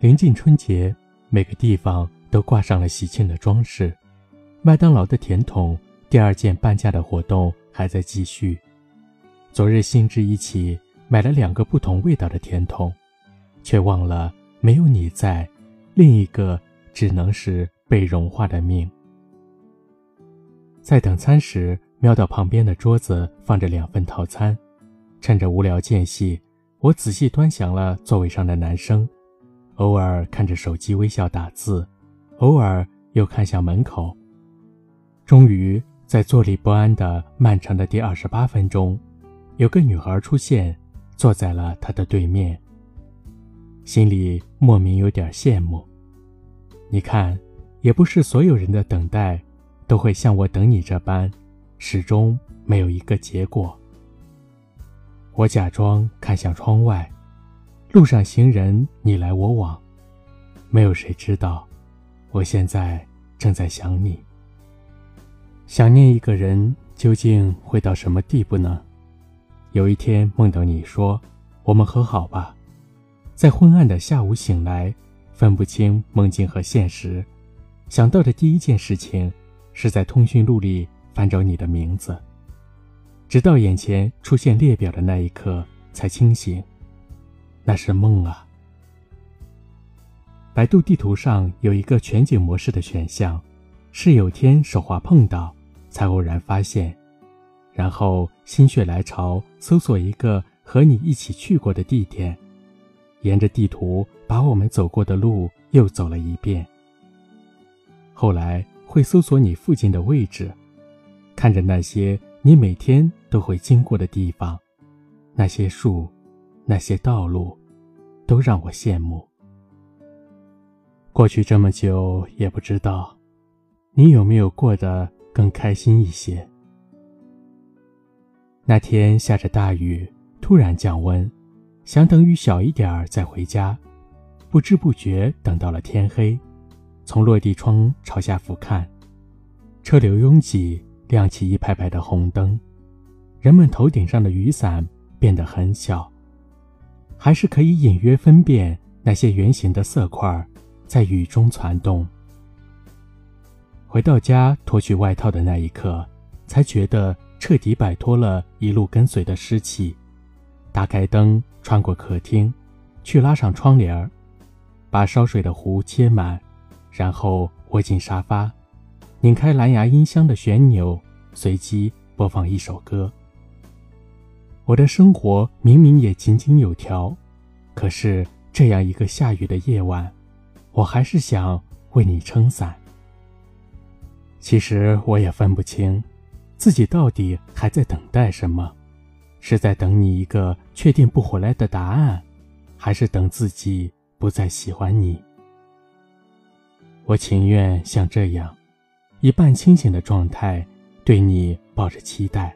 临近春节，每个地方都挂上了喜庆的装饰。麦当劳的甜筒第二件半价的活动还在继续。昨日兴致一起买了两个不同味道的甜筒，却忘了没有你在，另一个只能是被融化的命。在等餐时，瞄到旁边的桌子放着两份套餐，趁着无聊间隙，我仔细端详了座位上的男生。偶尔看着手机微笑打字，偶尔又看向门口。终于在坐立不安的漫长的第二十八分钟，有个女孩出现，坐在了他的对面。心里莫名有点羡慕。你看，也不是所有人的等待，都会像我等你这般，始终没有一个结果。我假装看向窗外。路上行人你来我往，没有谁知道，我现在正在想你。想念一个人究竟会到什么地步呢？有一天梦到你说我们和好吧，在昏暗的下午醒来，分不清梦境和现实，想到的第一件事情是在通讯录里翻找你的名字，直到眼前出现列表的那一刻才清醒。那是梦啊！百度地图上有一个全景模式的选项，是有天手滑碰到，才偶然发现，然后心血来潮搜索一个和你一起去过的地点，沿着地图把我们走过的路又走了一遍。后来会搜索你附近的位置，看着那些你每天都会经过的地方，那些树。那些道路，都让我羡慕。过去这么久，也不知道，你有没有过得更开心一些？那天下着大雨，突然降温，想等雨小一点儿再回家，不知不觉等到了天黑。从落地窗朝下俯瞰，车流拥挤，亮起一排排的红灯，人们头顶上的雨伞变得很小。还是可以隐约分辨那些圆形的色块在雨中攒动。回到家脱去外套的那一刻，才觉得彻底摆脱了一路跟随的湿气。打开灯，穿过客厅，去拉上窗帘儿，把烧水的壶切满，然后窝进沙发，拧开蓝牙音箱的旋钮，随机播放一首歌。我的生活明明也井井有条，可是这样一个下雨的夜晚，我还是想为你撑伞。其实我也分不清，自己到底还在等待什么，是在等你一个确定不回来的答案，还是等自己不再喜欢你？我情愿像这样，以半清醒的状态，对你抱着期待。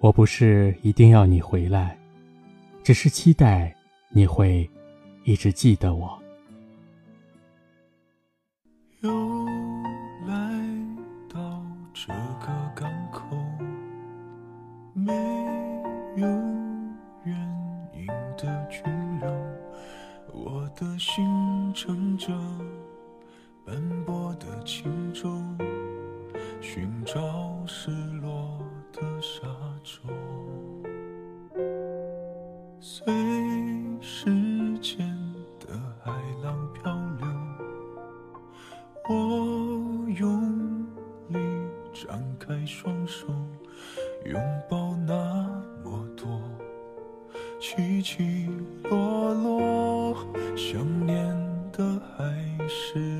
我不是一定要你回来，只是期待你会一直记得我。随时间的海浪漂流，我用力张开双手，拥抱那么多起起落落，想念的还是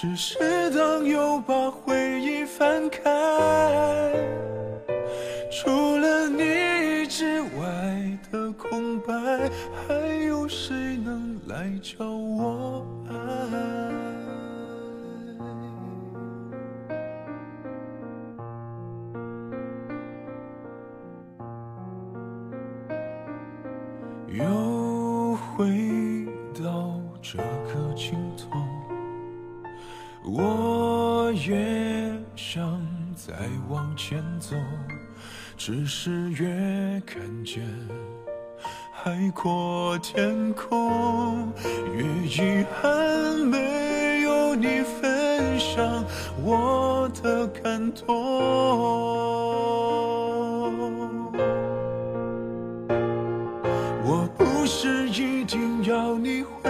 只是当又把回忆翻开，除了你之外的空白，还有谁能来教我爱？又回到这个尽头，我也想再往前走，只是越看见海阔天空，越遗憾没有你分享我的感动。我不是一定要你回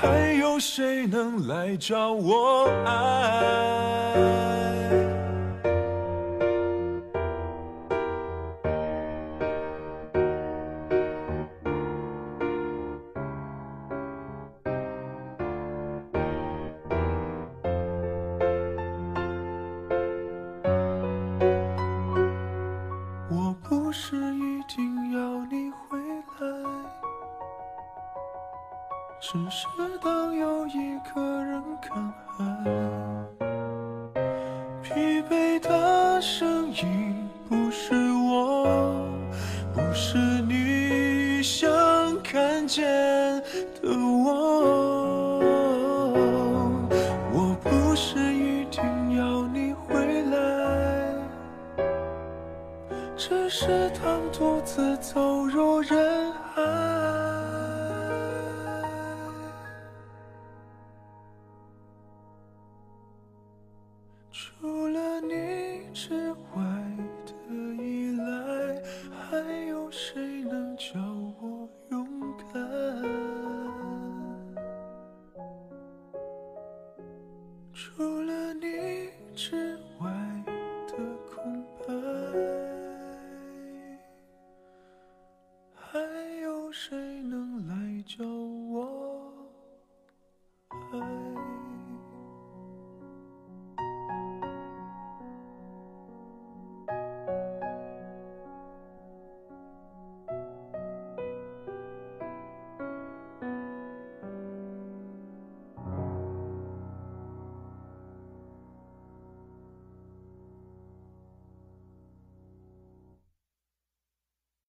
还有谁能来找我爱？只是当有一个人看海，疲惫的身影不是我，不是你想看见的我。我不是一定要你回来，只是当独自走入人海。